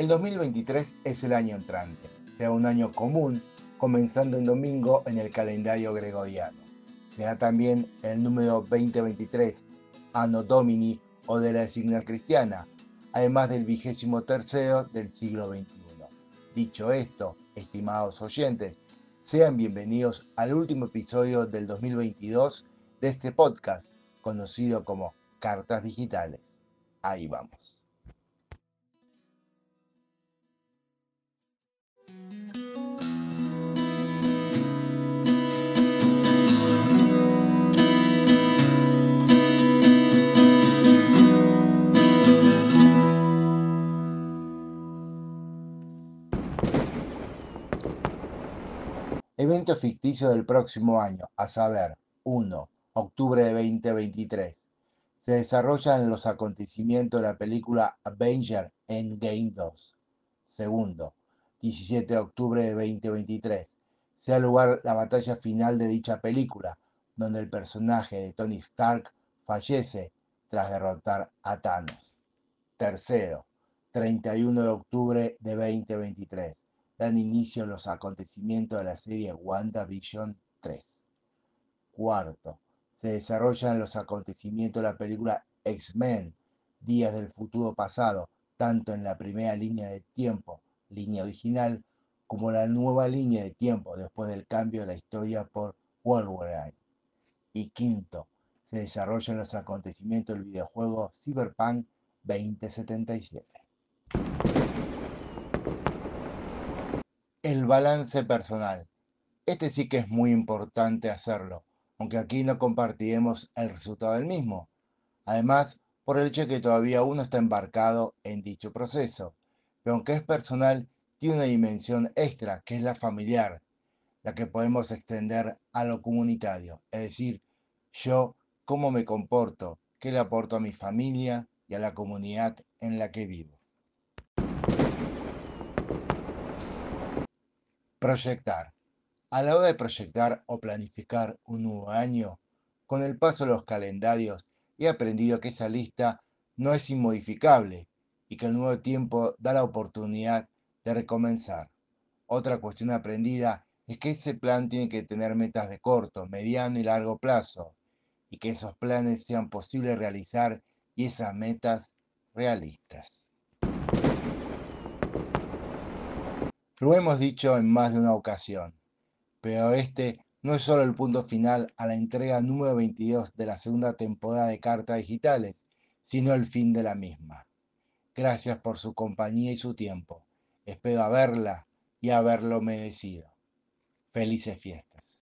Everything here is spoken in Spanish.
El 2023 es el año entrante, sea un año común, comenzando en domingo en el calendario gregoriano. Sea también el número 2023, Anno Domini o de la designación cristiana, además del vigésimo tercero del siglo XXI. Dicho esto, estimados oyentes, sean bienvenidos al último episodio del 2022 de este podcast, conocido como Cartas Digitales. Ahí vamos. Evento ficticio del próximo año, a saber, 1. Octubre de 2023. Se desarrollan los acontecimientos de la película Avenger Endgame 2. Segundo, 17 de octubre de 2023. Sea lugar la batalla final de dicha película, donde el personaje de Tony Stark fallece tras derrotar a Thanos. Tercero, 31 de octubre de 2023 dan inicio los acontecimientos de la serie WandaVision 3. Cuarto, se desarrollan los acontecimientos de la película X-Men, Días del Futuro Pasado, tanto en la primera línea de tiempo, línea original, como la nueva línea de tiempo después del cambio de la historia por Wolverine. Y quinto, se desarrollan los acontecimientos del videojuego Cyberpunk 2077. El balance personal. Este sí que es muy importante hacerlo, aunque aquí no compartiremos el resultado del mismo. Además, por el hecho de que todavía uno está embarcado en dicho proceso. Pero aunque es personal, tiene una dimensión extra, que es la familiar, la que podemos extender a lo comunitario. Es decir, yo, cómo me comporto, qué le aporto a mi familia y a la comunidad en la que vivo. Proyectar. A la hora de proyectar o planificar un nuevo año, con el paso de los calendarios he aprendido que esa lista no es inmodificable y que el nuevo tiempo da la oportunidad de recomenzar. Otra cuestión aprendida es que ese plan tiene que tener metas de corto, mediano y largo plazo y que esos planes sean posibles realizar y esas metas realistas. Lo hemos dicho en más de una ocasión, pero este no es solo el punto final a la entrega número 22 de la segunda temporada de Cartas Digitales, sino el fin de la misma. Gracias por su compañía y su tiempo. Espero haberla y haberlo merecido. Felices fiestas.